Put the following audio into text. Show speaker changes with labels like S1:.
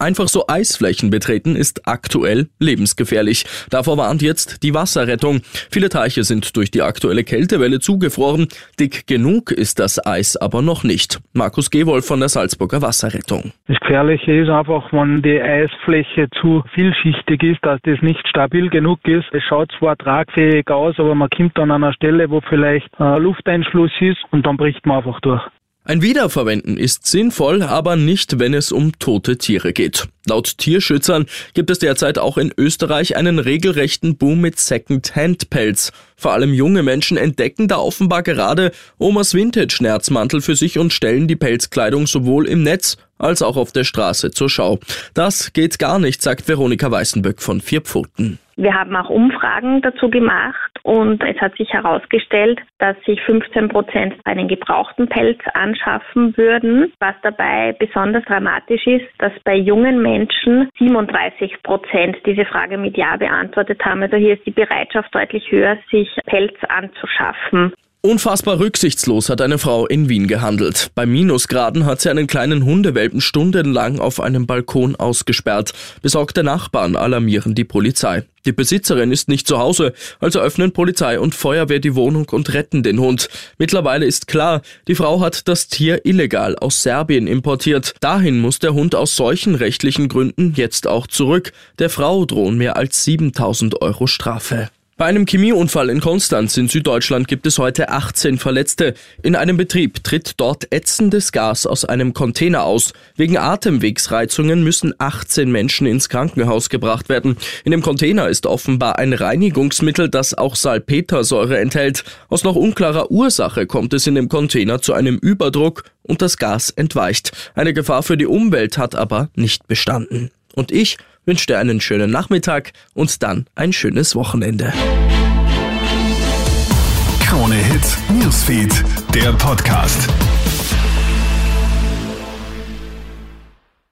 S1: Einfach so Eisflächen betreten ist aktuell lebensgefährlich. Davor warnt jetzt die Wasserrettung. Viele Teiche sind durch die aktuelle Kältewelle zugefroren. Dick genug ist das Eis aber noch nicht. Markus Gewolf von der Salzburger Wasserrettung.
S2: Das Gefährliche ist einfach, wenn die Eisfläche zu vielschichtig ist, dass das nicht stabil genug ist. Es schaut zwar tragfähig aus, aber man kommt dann an einer Stelle, wo vielleicht Lufteinschluss ist und dann bricht man einfach durch.
S1: Ein Wiederverwenden ist sinnvoll, aber nicht, wenn es um tote Tiere geht. Laut Tierschützern gibt es derzeit auch in Österreich einen regelrechten Boom mit Second-Hand-Pelz. Vor allem junge Menschen entdecken da offenbar gerade Omas Vintage-Nerzmantel für sich und stellen die Pelzkleidung sowohl im Netz als auch auf der Straße zur Schau. Das geht gar nicht, sagt Veronika Weißenböck von Vierpfoten.
S3: Wir haben auch Umfragen dazu gemacht und es hat sich herausgestellt, dass sich 15 Prozent einen gebrauchten Pelz anschaffen würden. Was dabei besonders dramatisch ist, dass bei jungen Menschen 37 Prozent diese Frage mit Ja beantwortet haben. Also hier ist die Bereitschaft deutlich höher, sich Pelz anzuschaffen.
S1: Unfassbar rücksichtslos hat eine Frau in Wien gehandelt. Bei Minusgraden hat sie einen kleinen Hundewelpen stundenlang auf einem Balkon ausgesperrt. Besorgte Nachbarn alarmieren die Polizei. Die Besitzerin ist nicht zu Hause, also öffnen Polizei und Feuerwehr die Wohnung und retten den Hund. Mittlerweile ist klar, die Frau hat das Tier illegal aus Serbien importiert. Dahin muss der Hund aus solchen rechtlichen Gründen jetzt auch zurück. Der Frau drohen mehr als 7000 Euro Strafe. Bei einem Chemieunfall in Konstanz in Süddeutschland gibt es heute 18 Verletzte. In einem Betrieb tritt dort ätzendes Gas aus einem Container aus. Wegen Atemwegsreizungen müssen 18 Menschen ins Krankenhaus gebracht werden. In dem Container ist offenbar ein Reinigungsmittel, das auch Salpetersäure enthält. Aus noch unklarer Ursache kommt es in dem Container zu einem Überdruck und das Gas entweicht. Eine Gefahr für die Umwelt hat aber nicht bestanden. Und ich wünsche dir einen schönen Nachmittag und dann ein schönes Wochenende.
S4: Krone Hits, Newsfeed, der Podcast.